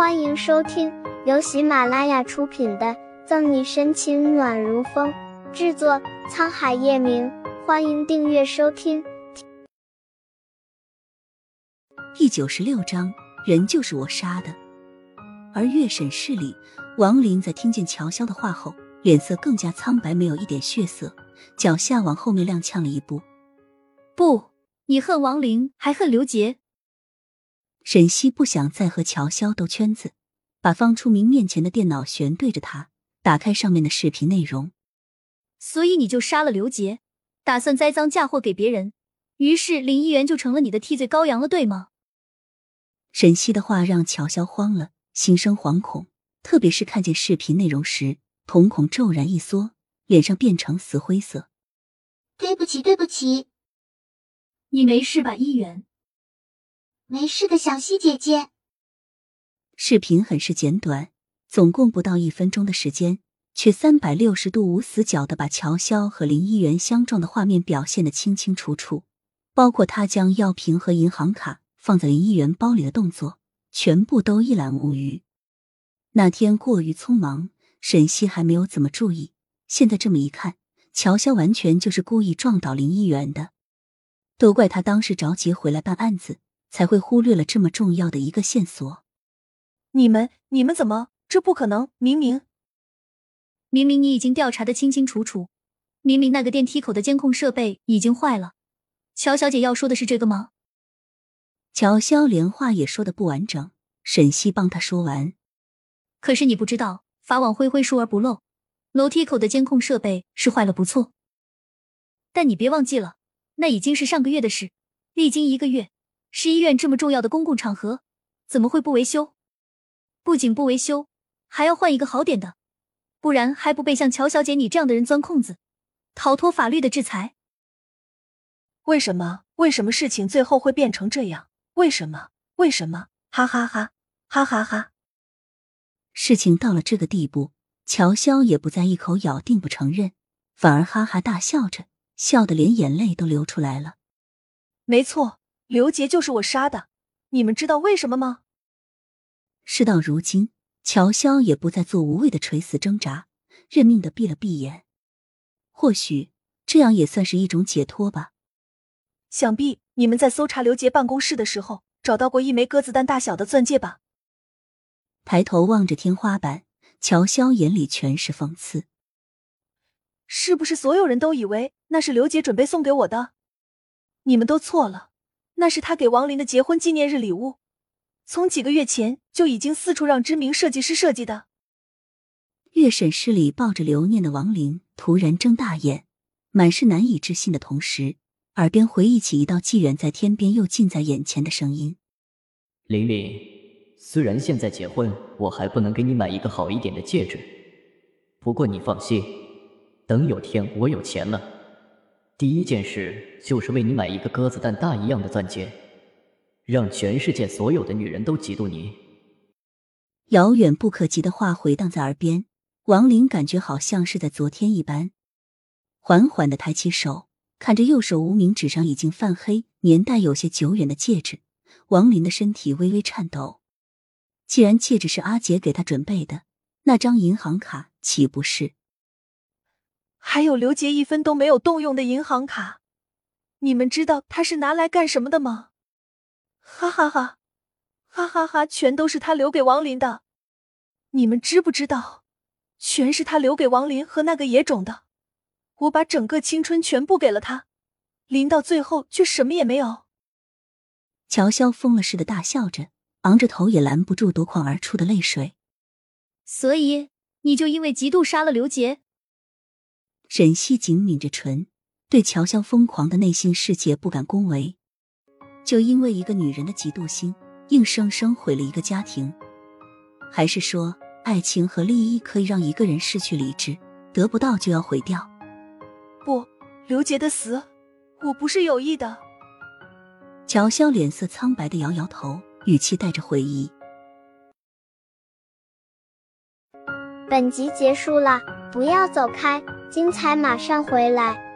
欢迎收听由喜马拉雅出品的《赠你深情暖如风》，制作沧海夜明。欢迎订阅收听。第九十六章，人就是我杀的。而月审室里，王林在听见乔潇的话后，脸色更加苍白，没有一点血色，脚下往后面踉跄了一步。不，你恨王林，还恨刘杰。沈西不想再和乔潇兜圈子，把方初明面前的电脑悬对着他，打开上面的视频内容。所以你就杀了刘杰，打算栽赃嫁祸给别人，于是林一元就成了你的替罪羔羊了，对吗？沈西的话让乔潇慌了，心生惶恐，特别是看见视频内容时，瞳孔骤然一缩，脸上变成死灰色。对不起，对不起，你没事吧，一元？没事的，小溪姐姐。视频很是简短，总共不到一分钟的时间，却三百六十度无死角的把乔潇和林一元相撞的画面表现的清清楚楚，包括他将药瓶和银行卡放在林一元包里的动作，全部都一览无余。那天过于匆忙，沈西还没有怎么注意，现在这么一看，乔潇完全就是故意撞倒林一元的，都怪他当时着急回来办案子。才会忽略了这么重要的一个线索。你们，你们怎么？这不可能！明明，明明你已经调查的清清楚楚，明明那个电梯口的监控设备已经坏了。乔小姐要说的是这个吗？乔潇连话也说的不完整，沈西帮他说完。可是你不知道，法网恢恢，疏而不漏。楼梯口的监控设备是坏了，不错。但你别忘记了，那已经是上个月的事，历经一个月。市医院这么重要的公共场合，怎么会不维修？不仅不维修，还要换一个好点的，不然还不被像乔小姐你这样的人钻空子，逃脱法律的制裁？为什么？为什么事情最后会变成这样？为什么？为什么？哈哈哈！哈哈哈！事情到了这个地步，乔潇也不再一口咬定不承认，反而哈哈大笑着，笑得连眼泪都流出来了。没错。刘杰就是我杀的，你们知道为什么吗？事到如今，乔潇也不再做无谓的垂死挣扎，认命的闭了闭眼。或许这样也算是一种解脱吧。想必你们在搜查刘杰办公室的时候，找到过一枚鸽子蛋大小的钻戒吧？抬头望着天花板，乔潇眼里全是讽刺。是不是所有人都以为那是刘杰准备送给我的？你们都错了。那是他给王林的结婚纪念日礼物，从几个月前就已经四处让知名设计师设计的。月审室里抱着留念的王林突然睁大眼，满是难以置信的同时，耳边回忆起一道既远在天边又近在眼前的声音：“玲玲，虽然现在结婚，我还不能给你买一个好一点的戒指，不过你放心，等有天我有钱了。”第一件事就是为你买一个鸽子蛋大一样的钻戒，让全世界所有的女人都嫉妒你。遥远不可及的话回荡在耳边，王林感觉好像是在昨天一般，缓缓的抬起手，看着右手无名指上已经泛黑、年代有些久远的戒指，王林的身体微微颤抖。既然戒指是阿杰给他准备的，那张银行卡岂不是？还有刘杰一分都没有动用的银行卡，你们知道他是拿来干什么的吗？哈哈哈，哈哈哈，全都是他留给王林的。你们知不知道，全是他留给王林和那个野种的。我把整个青春全部给了他，临到最后却什么也没有。乔潇疯了似的大笑着，昂着头也拦不住夺眶而出的泪水。所以你就因为嫉妒杀了刘杰？沈西紧抿着唇，对乔潇疯狂的内心世界不敢恭维。就因为一个女人的嫉妒心，硬生生毁了一个家庭？还是说，爱情和利益可以让一个人失去理智，得不到就要毁掉？不，刘杰的死，我不是有意的。乔潇脸色苍白的摇摇头，语气带着悔意。本集结束了，不要走开。精彩马上回来。